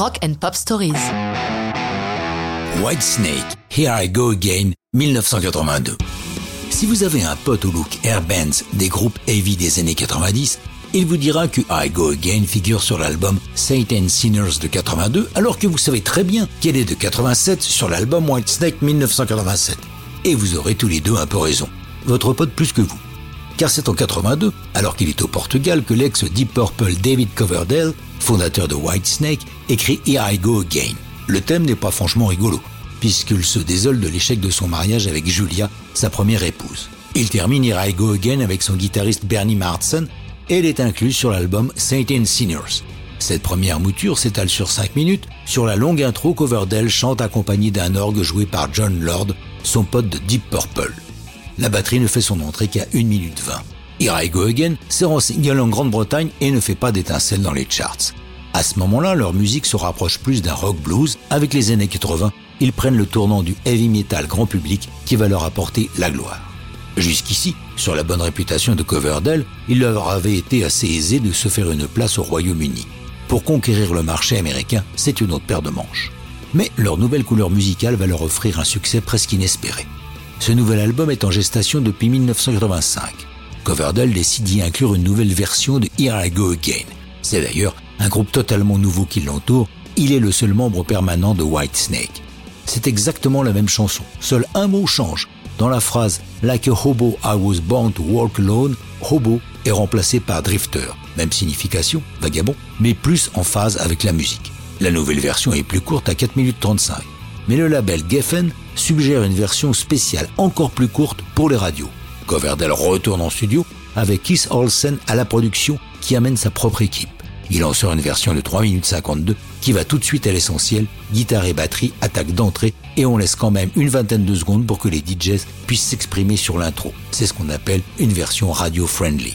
Rock and Pop Stories. Whitesnake, Here I Go Again, 1982. Si vous avez un pote au look airbands des groupes heavy des années 90, il vous dira que I Go Again figure sur l'album Satan Sinners de 82, alors que vous savez très bien qu'elle est de 87 sur l'album Whitesnake 1987. Et vous aurez tous les deux un peu raison. Votre pote plus que vous. Car c'est en 82, alors qu'il est au Portugal, que l'ex Deep Purple David Coverdale, fondateur de Whitesnake, écrit Here I Go Again. Le thème n'est pas franchement rigolo, puisqu'il se désole de l'échec de son mariage avec Julia, sa première épouse. Il termine Here I Go Again avec son guitariste Bernie Marsden, et elle est incluse sur l'album Saint Sinners. Cette première mouture s'étale sur 5 minutes. Sur la longue intro, Coverdale chante accompagné d'un orgue joué par John Lord, son pote de Deep Purple. La batterie ne fait son entrée qu'à 1 minute 20. Here I Go Again sert en single en Grande-Bretagne et ne fait pas d'étincelles dans les charts. À ce moment-là, leur musique se rapproche plus d'un rock blues. Avec les années 80, ils prennent le tournant du heavy metal grand public qui va leur apporter la gloire. Jusqu'ici, sur la bonne réputation de Coverdale, il leur avait été assez aisé de se faire une place au Royaume-Uni. Pour conquérir le marché américain, c'est une autre paire de manches. Mais leur nouvelle couleur musicale va leur offrir un succès presque inespéré. Ce nouvel album est en gestation depuis 1985. Coverdale décide d'y inclure une nouvelle version de Here I Go Again. C'est d'ailleurs un groupe totalement nouveau qui l'entoure, il est le seul membre permanent de Whitesnake. C'est exactement la même chanson, seul un mot change. Dans la phrase Like a hobo I was born to walk alone, hobo est remplacé par drifter, même signification, vagabond, mais plus en phase avec la musique. La nouvelle version est plus courte à 4 minutes 35. Mais le label Geffen suggère une version spéciale encore plus courte pour les radios. Coverdale retourne en studio avec Keith Olsen à la production qui amène sa propre équipe. Il en sort une version de 3 minutes 52 qui va tout de suite à l'essentiel, guitare et batterie, attaque d'entrée, et on laisse quand même une vingtaine de secondes pour que les DJs puissent s'exprimer sur l'intro. C'est ce qu'on appelle une version radio-friendly.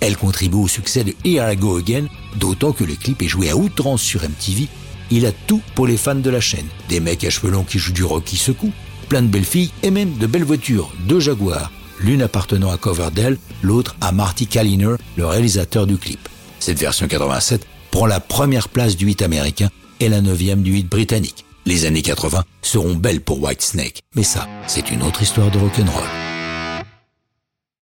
Elle contribue au succès de Here I Go Again, d'autant que le clip est joué à outrance sur MTV. Il a tout pour les fans de la chaîne. Des mecs à cheveux longs qui jouent du rock qui secouent, plein de belles filles et même de belles voitures, deux Jaguars, l'une appartenant à Coverdale, l'autre à Marty Kalliner, le réalisateur du clip. Cette version 87 prend la première place du hit américain et la neuvième du hit britannique. Les années 80 seront belles pour Whitesnake, mais ça, c'est une autre histoire de rock'n'roll.